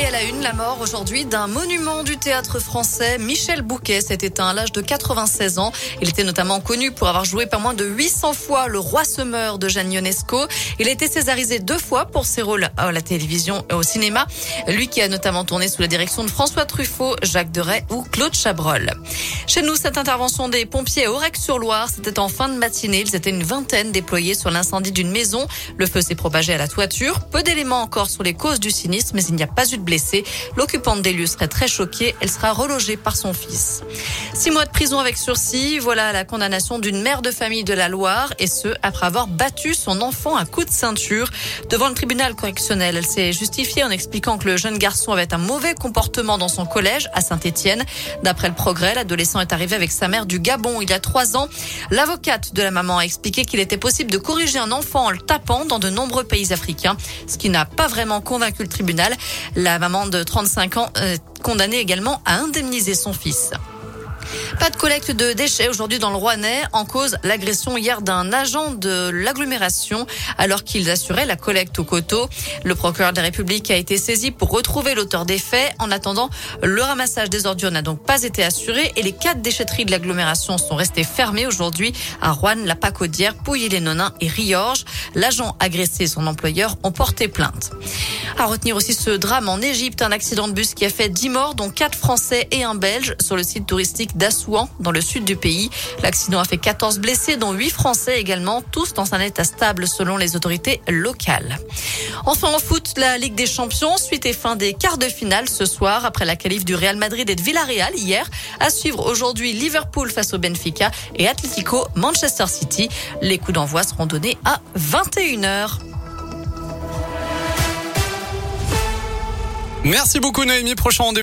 Et à la une, la mort aujourd'hui d'un monument du théâtre français, Michel Bouquet, s'est éteint à l'âge de 96 ans. Il était notamment connu pour avoir joué pas moins de 800 fois le roi semeur de Jeanne Ionesco. Il a été césarisé deux fois pour ses rôles à la télévision et au cinéma. Lui qui a notamment tourné sous la direction de François Truffaut, Jacques Deray ou Claude Chabrol. Chez nous, cette intervention des pompiers à Aurec-sur-Loire, c'était en fin de matinée. Ils étaient une vingtaine déployés sur l'incendie d'une maison. Le feu s'est propagé à la toiture. Peu d'éléments encore sur les causes du sinistre, mais il n'y a pas eu de L'occupante des lieux serait très choquée. Elle sera relogée par son fils. Six mois de prison avec sursis. Voilà la condamnation d'une mère de famille de la Loire et ce, après avoir battu son enfant à coups de ceinture. Devant le tribunal correctionnel, elle s'est justifiée en expliquant que le jeune garçon avait un mauvais comportement dans son collège à Saint-Étienne. D'après le progrès, l'adolescent est arrivé avec sa mère du Gabon il y a trois ans. L'avocate de la maman a expliqué qu'il était possible de corriger un enfant en le tapant dans de nombreux pays africains, ce qui n'a pas vraiment convaincu le tribunal. Maman de 35 ans, euh, condamnée également à indemniser son fils. Pas de collecte de déchets aujourd'hui dans le Rouennais en cause l'agression hier d'un agent de l'agglomération alors qu'ils assuraient la collecte au coteau. Le procureur de la République a été saisi pour retrouver l'auteur des faits. En attendant, le ramassage des ordures n'a donc pas été assuré et les quatre déchetteries de l'agglomération sont restées fermées aujourd'hui à Rouen, La Pacaudière, Pouilly-les-Nonins et Riorges. L'agent agressé et son employeur ont porté plainte. À retenir aussi ce drame en Égypte, un accident de bus qui a fait 10 morts, dont 4 Français et un Belge sur le site touristique d'Assouan, dans le sud du pays. L'accident a fait 14 blessés, dont 8 Français également, tous dans un état stable selon les autorités locales. Enfin en foot, la Ligue des Champions, suite et fin des quarts de finale ce soir, après la qualif du Real Madrid et de Villarreal hier. À suivre aujourd'hui Liverpool face au Benfica et Atlético Manchester City. Les coups d'envoi seront donnés à 21h. Merci beaucoup Noémie. Prochain rendez